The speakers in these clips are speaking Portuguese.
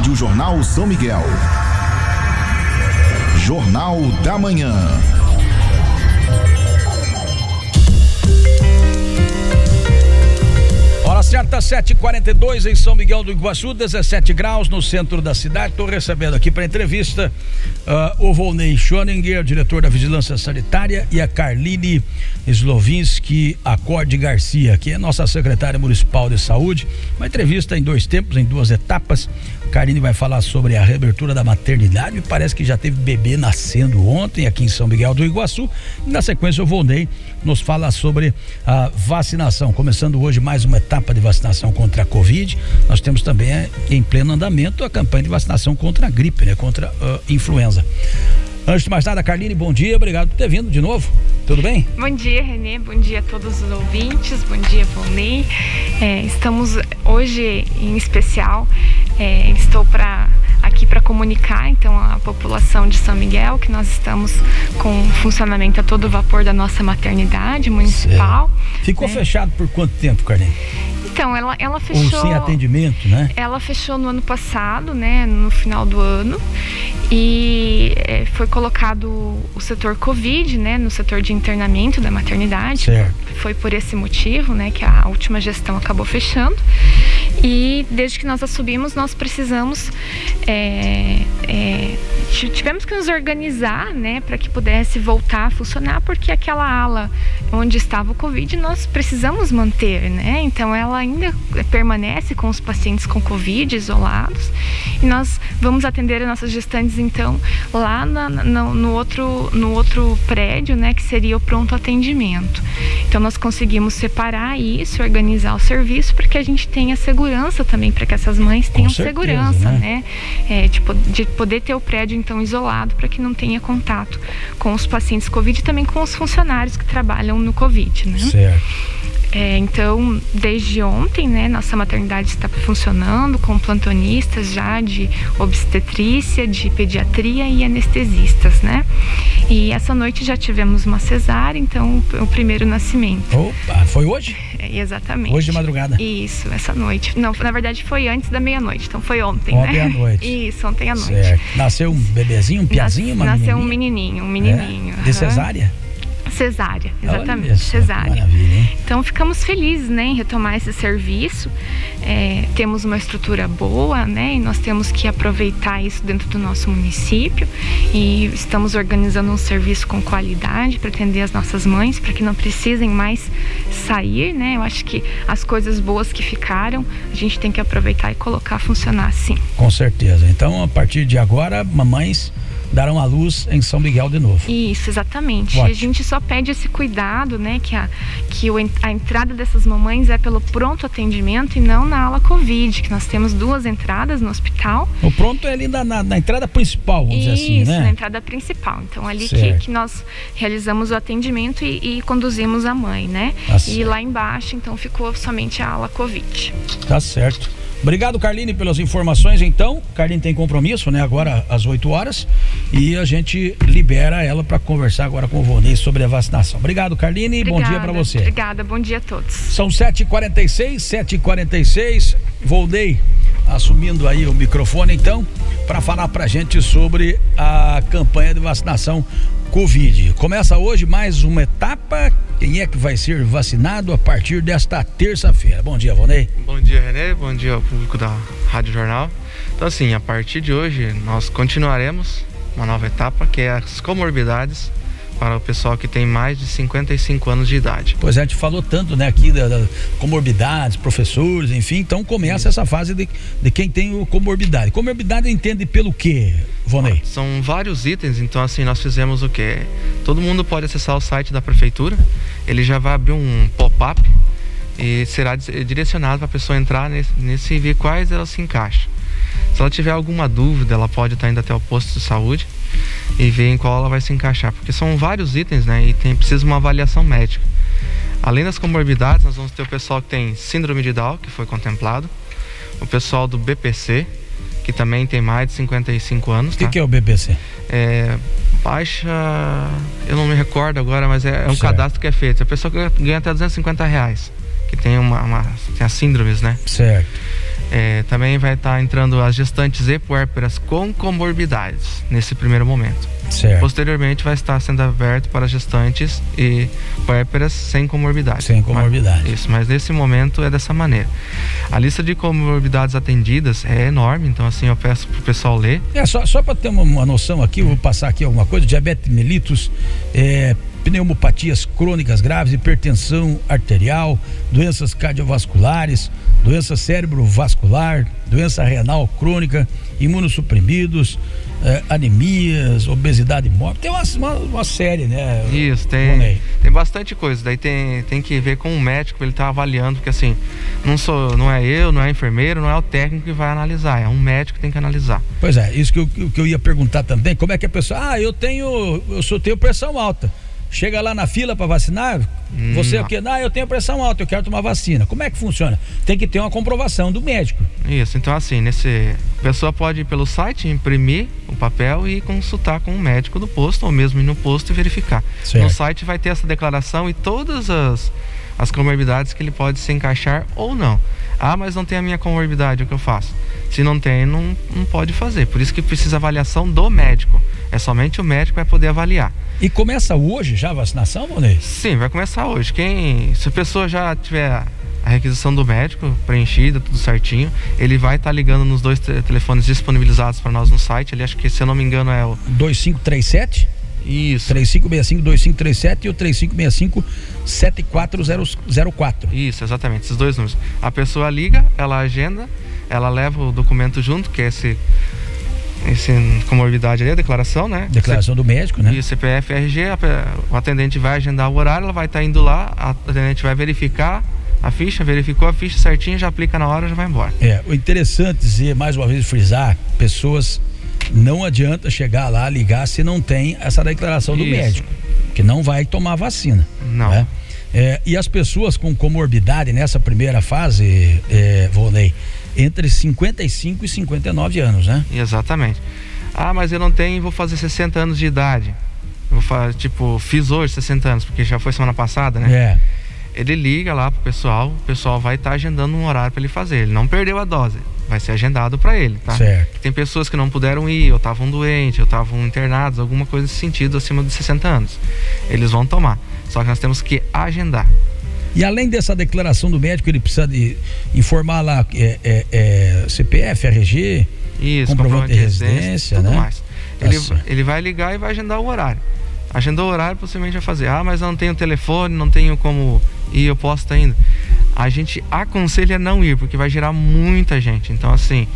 Rádio Jornal São Miguel. Jornal da Manhã. Hora certa, 7h42 em São Miguel do Iguaçu, 17 graus no centro da cidade. Estou recebendo aqui para entrevista uh, o Volney Schoninger, diretor da Vigilância Sanitária, e a Carline Slovinski Acorde Garcia, que é nossa secretária municipal de saúde. Uma entrevista em dois tempos, em duas etapas. Karine vai falar sobre a reabertura da maternidade. Parece que já teve bebê nascendo ontem aqui em São Miguel do Iguaçu. Na sequência, o Volney nos fala sobre a vacinação. Começando hoje mais uma etapa de vacinação contra a Covid. Nós temos também eh, em pleno andamento a campanha de vacinação contra a gripe, né? contra a influenza. Antes de mais nada, Carline, bom dia, obrigado por ter vindo de novo. Tudo bem? Bom dia, Renê. Bom dia a todos os ouvintes. Bom dia, Volney. É, estamos hoje em especial. É, estou para aqui para comunicar então a população de São Miguel que nós estamos com funcionamento a todo vapor da nossa maternidade municipal. Certo. Ficou né? fechado por quanto tempo, Carlinhos? Então, ela, ela fechou. Ou sem atendimento, né? Ela fechou no ano passado, né? No final do ano. E é, foi colocado o setor Covid, né? No setor de internamento da maternidade. Certo. Foi por esse motivo, né? Que a última gestão acabou fechando. E desde que nós assumimos, nós precisamos. É, é, tivemos que nos organizar, né? Para que pudesse voltar a funcionar, porque aquela ala onde estava o Covid nós precisamos manter, né? Então ela ainda permanece com os pacientes com Covid isolados e nós vamos atender as nossas gestantes então lá na, no, no, outro, no outro prédio, né, que seria o pronto atendimento. Então nós conseguimos separar isso, organizar o serviço para que a gente tenha segurança também, para que essas mães tenham certeza, segurança, né? né? É, de, de poder ter o prédio então isolado para que não tenha contato com os pacientes Covid e também com os funcionários que trabalham no Covid, né? Certo. É, então, desde ontem, né, nossa maternidade está funcionando com plantonistas já de obstetrícia, de pediatria e anestesistas, né? E essa noite já tivemos uma cesárea, então o primeiro nascimento. Opa, foi hoje? É, exatamente. Hoje de madrugada? Isso, essa noite. Não, na verdade foi antes da meia-noite, então foi ontem, ontem né? à noite. Isso, ontem à noite. Certo. Nasceu um bebezinho, um piazinho, uma Nasceu um menininho, um menininho. É? De cesárea? Cesárea, exatamente, cesárea. Então ficamos felizes né, em retomar esse serviço. É, temos uma estrutura boa, né? E nós temos que aproveitar isso dentro do nosso município. E estamos organizando um serviço com qualidade para atender as nossas mães, para que não precisem mais sair, né? Eu acho que as coisas boas que ficaram, a gente tem que aproveitar e colocar a funcionar assim. Com certeza. Então, a partir de agora, mamães darão à luz em São Miguel de novo. Isso, exatamente. Ótimo. A gente só pede esse cuidado, né, que, a, que o, a entrada dessas mamães é pelo pronto atendimento e não na ala Covid, que nós temos duas entradas no hospital. O pronto é ali na, na, na entrada principal, vamos Isso, dizer assim, né? na entrada principal. Então, ali que, que, nós realizamos o atendimento e, e conduzimos a mãe, né? Tá e lá embaixo, então, ficou somente a ala Covid. Tá certo. Obrigado, Carline, pelas informações. Então, Carline tem compromisso, né? Agora às 8 horas. E a gente libera ela para conversar agora com o Vonei sobre a vacinação. Obrigado, Carline. Obrigada, bom dia para você. Obrigada, bom dia a todos. São 7h46, 7h46. Volney assumindo aí o microfone, então, para falar para gente sobre a campanha de vacinação Covid. Começa hoje mais uma etapa. Quem é que vai ser vacinado a partir desta terça-feira? Bom dia, Vonei. Bom dia, Renê. Bom dia ao público da Rádio Jornal. Então, assim, a partir de hoje nós continuaremos uma nova etapa que é as comorbidades para o pessoal que tem mais de 55 anos de idade. Pois é, a gente falou tanto, né, aqui da, da comorbidades, professores, enfim, então começa Isso. essa fase de, de quem tem o comorbidade. Comorbidade entende pelo quê, Vonei? São vários itens, então assim, nós fizemos o quê? Todo mundo pode acessar o site da prefeitura, ele já vai abrir um pop-up e será direcionado para a pessoa entrar nesse, nesse e ver quais ela se encaixa. Se ela tiver alguma dúvida, ela pode estar indo até o posto de saúde e ver em qual ela vai se encaixar, porque são vários itens, né? E tem precisa uma avaliação médica. Além das comorbidades, nós vamos ter o pessoal que tem síndrome de Down, que foi contemplado, o pessoal do BPC, que também tem mais de 55 anos. O que, tá? que, é o BPC? É baixa, eu não me recordo agora, mas é, é um certo. cadastro que é feito. A pessoa ganha até 250 reais, que tem uma, uma tem as síndromes, né? Certo. É, também vai estar tá entrando as gestantes e puérperas com comorbidades nesse primeiro momento. Certo. Posteriormente vai estar sendo aberto para gestantes e puérperas sem comorbidades. Sem comorbidade. Mas, isso, mas nesse momento é dessa maneira. A lista de comorbidades atendidas é enorme, então assim eu peço para o pessoal ler. É, só, só para ter uma, uma, noção aqui, eu vou passar aqui alguma coisa, diabetes mellitus, é, pneumopatias crônicas graves, hipertensão arterial, doenças cardiovasculares, doença cérebrovascular, doença renal crônica, imunossuprimidos, eh, anemias, obesidade mórbida. Tem uma, uma, uma, série, né? Isso, tem, tem bastante coisa. Daí tem, tem que ver com o médico, ele está avaliando, porque assim, não sou, não é eu, não é enfermeiro, não é o técnico que vai analisar, é um médico que tem que analisar. Pois é, isso que eu, que eu ia perguntar também, como é que a pessoa, ah, eu tenho, eu só tenho pressão alta. Chega lá na fila para vacinar, hum, você o quê? Ah, eu tenho pressão alta, eu quero tomar vacina. Como é que funciona? Tem que ter uma comprovação do médico. Isso, então assim, nesse. A pessoa pode ir pelo site, imprimir o papel e consultar com o médico do posto, ou mesmo ir no posto e verificar. Certo. No site vai ter essa declaração e todas as, as comorbidades que ele pode se encaixar ou não. Ah, mas não tem a minha comorbidade, o que eu faço? Se não tem, não, não pode fazer. Por isso que precisa avaliação do médico. É somente o médico vai poder avaliar. E começa hoje já a vacinação, Monei? Sim, vai começar hoje. Quem, se a pessoa já tiver a requisição do médico preenchida, tudo certinho, ele vai estar tá ligando nos dois telefones disponibilizados para nós no site. Ele acho que, se eu não me engano, é o 2537 isso. 3565-2537 e o 3565-7404. Isso, exatamente, esses dois números. A pessoa liga, ela agenda, ela leva o documento junto, que é esse esse comorbidade ali, a declaração, né? Declaração do médico, né? E CPF, RG, o atendente vai agendar o horário, ela vai estar tá indo lá, a atendente vai verificar a ficha, verificou a ficha certinho, já aplica na hora, já vai embora. É, o interessante dizer, mais uma vez, frisar, pessoas não adianta chegar lá, ligar se não tem essa declaração do Isso. médico, que não vai tomar vacina. Não. Né? É, e as pessoas com comorbidade nessa primeira fase, é, Volney, entre 55 e 59 anos, né? Exatamente. Ah, mas eu não tenho, vou fazer 60 anos de idade. vou fazer, tipo, fiz hoje 60 anos, porque já foi semana passada, né? É. Ele liga lá pro pessoal, o pessoal vai estar tá agendando um horário para ele fazer. Ele não perdeu a dose, vai ser agendado para ele, tá? Certo. Tem pessoas que não puderam ir, ou estavam doentes, ou estavam internados, alguma coisa nesse sentido acima de 60 anos. Eles vão tomar. Só que nós temos que agendar. E além dessa declaração do médico, ele precisa de informar lá é, é, é CPF, RG, Isso, comprovante de residência, tudo né? mais. Tá ele, ele vai ligar e vai agendar o horário. Agendou o horário, possivelmente vai fazer. Ah, mas eu não tenho telefone, não tenho como ir, eu posso estar indo. A gente aconselha não ir, porque vai gerar muita gente. Então, assim,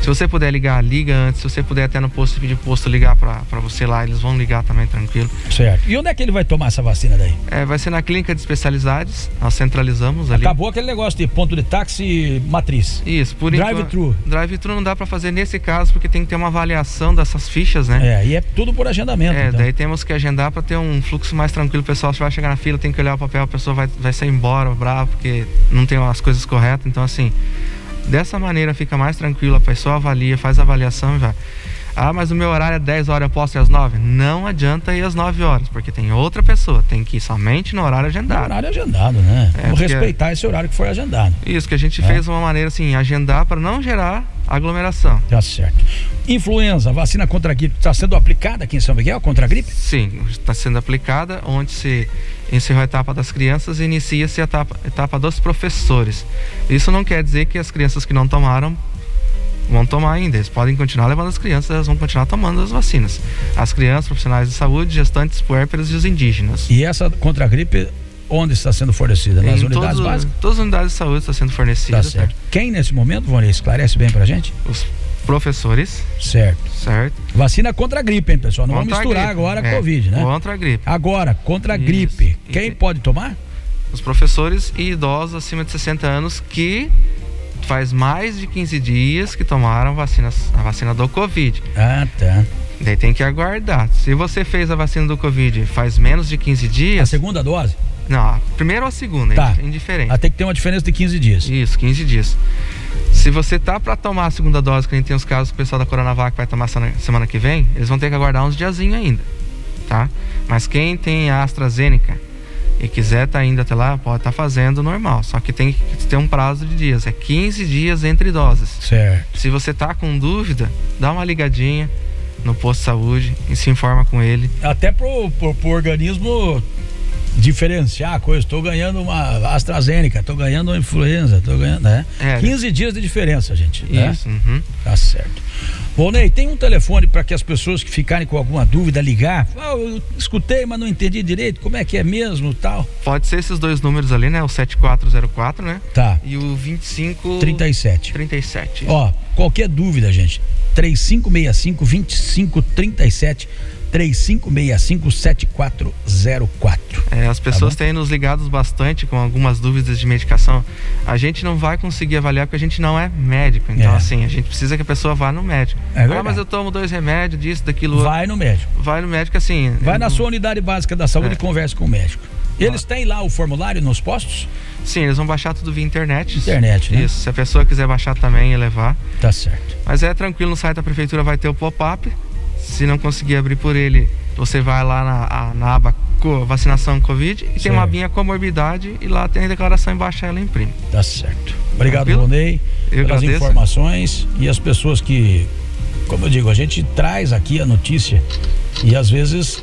se você puder ligar, liga antes. Se você puder até no posto pedir posto ligar para você lá, eles vão ligar também tranquilo. Certo. E onde é que ele vai tomar essa vacina daí? É, vai ser na clínica de especialidades. Nós centralizamos ali. Acabou aquele negócio de ponto de táxi matriz. Isso, por Drive-thru. Drive-thru não dá para fazer nesse caso porque tem que ter uma avaliação dessas fichas, né? É, e é tudo por agendamento. É, então. daí temos que agendar para ter um fluxo mais tranquilo. O pessoal vai chegar na fila, tem que olhar o papel, a pessoa vai, vai sair embora bravo porque não tem as coisas corretas. Então, assim, Dessa maneira fica mais tranquilo, a pessoa avalia, faz a avaliação e vai. Ah, mas o meu horário é 10 horas, eu posso ir às 9? Não adianta ir às 9 horas, porque tem outra pessoa, tem que ir somente no horário agendado. No horário agendado, né? É, Vamos respeitar esse horário que foi agendado. Isso, que a gente é. fez uma maneira assim, agendar para não gerar aglomeração. Tá certo. Influenza, vacina contra a gripe está sendo aplicada aqui em São Miguel contra a gripe? Sim, está sendo aplicada, onde se encerrou a etapa das crianças e inicia-se a etapa, etapa dos professores. Isso não quer dizer que as crianças que não tomaram vão tomar ainda. Eles podem continuar levando as crianças, elas vão continuar tomando as vacinas. As crianças, profissionais de saúde, gestantes, puérperas e os indígenas. E essa contra a gripe onde está sendo fornecida? Nas em unidades todos, básicas? Todas as unidades de saúde está sendo fornecida. Tá certo. Quem nesse momento, Vônia, esclarece bem pra gente? Os professores. Certo. Certo. Vacina contra a gripe, hein, pessoal? Não contra vamos misturar agora a é, Covid, né? Contra a gripe. Agora, contra a Isso. gripe. Quem e pode tomar? Os professores e idosos acima de 60 anos que faz mais de 15 dias que tomaram vacinas, a vacina do Covid. Ah, tá. Daí tem que aguardar. Se você fez a vacina do Covid faz menos de 15 dias. A segunda dose? Não, a primeira ou a segunda, tá. indiferente. Ah, tem que ter uma diferença de 15 dias. Isso, 15 dias. Se você tá para tomar a segunda dose, que a gente tem os casos do pessoal da Coronavac vai tomar semana que vem, eles vão ter que aguardar uns diazinhos ainda, tá? Mas quem tem a AstraZeneca e quiser estar tá indo até lá, pode estar tá fazendo normal. Só que tem que ter um prazo de dias. É 15 dias entre doses. Certo. Se você tá com dúvida, dá uma ligadinha no posto de saúde e se informa com ele. Até pro, pro, pro organismo diferenciar a coisa. Estou ganhando uma AstraZeneca, estou ganhando uma influenza, estou ganhando, né? É, 15 dias de diferença, gente. Né? Isso. Né? Uhum. Tá certo. Bom, Ney, tem um telefone para que as pessoas que ficarem com alguma dúvida ligar. Ah, eu escutei, mas não entendi direito. Como é que é mesmo tal? Pode ser esses dois números ali, né? O 7404, né? Tá. E o 25 37. 37. Ó, qualquer dúvida, gente. 3565 2537 3565-7404. É, as pessoas tá têm nos ligados bastante com algumas dúvidas de medicação. A gente não vai conseguir avaliar porque a gente não é médico. Então, é. assim, a gente precisa que a pessoa vá no médico. É ah, mas eu tomo dois remédios, disso, daquilo. Vai no médico. Vai no médico, assim. Vai na sua unidade básica da saúde é. e converse com o médico. Eles têm lá o formulário nos postos? Sim, eles vão baixar tudo via internet. Internet, né? Isso. Se a pessoa quiser baixar também e levar. Tá certo. Mas é tranquilo, no site da prefeitura vai ter o pop-up. Se não conseguir abrir por ele, você vai lá na, na aba vacinação Covid e certo. tem uma abinha comorbidade e lá tem a declaração embaixo ela imprime. Tá certo. Obrigado, Ronei, pelas agradeço. informações e as pessoas que, como eu digo, a gente traz aqui a notícia e às vezes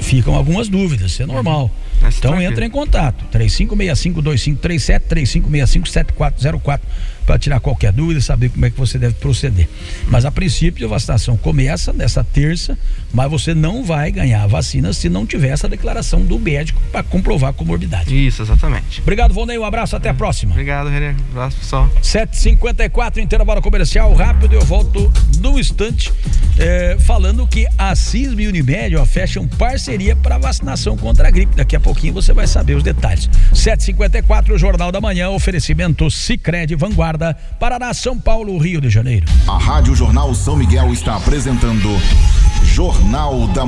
ficam algumas dúvidas, isso é normal. Uhum. Então entra em contato, 3565-2537, 3565-7404 para tirar qualquer dúvida e saber como é que você deve proceder. Mas a princípio a vacinação começa nessa terça, mas você não vai ganhar a vacina se não tiver essa declaração do médico para comprovar a comorbidade. Isso, exatamente. Obrigado, Vonei, um abraço, até a próxima. Obrigado, René. Um abraço, pessoal. 7h54, intervalo comercial rápido, eu volto num instante é, falando que a CISM e Unimed ó, fecham parceria para vacinação contra a gripe. Daqui a pouquinho você vai saber os detalhes. 7h54, o Jornal da Manhã, oferecimento Cicred Vanguarda Guarda, Paraná, São Paulo, Rio de Janeiro. A Rádio Jornal São Miguel está apresentando Jornal da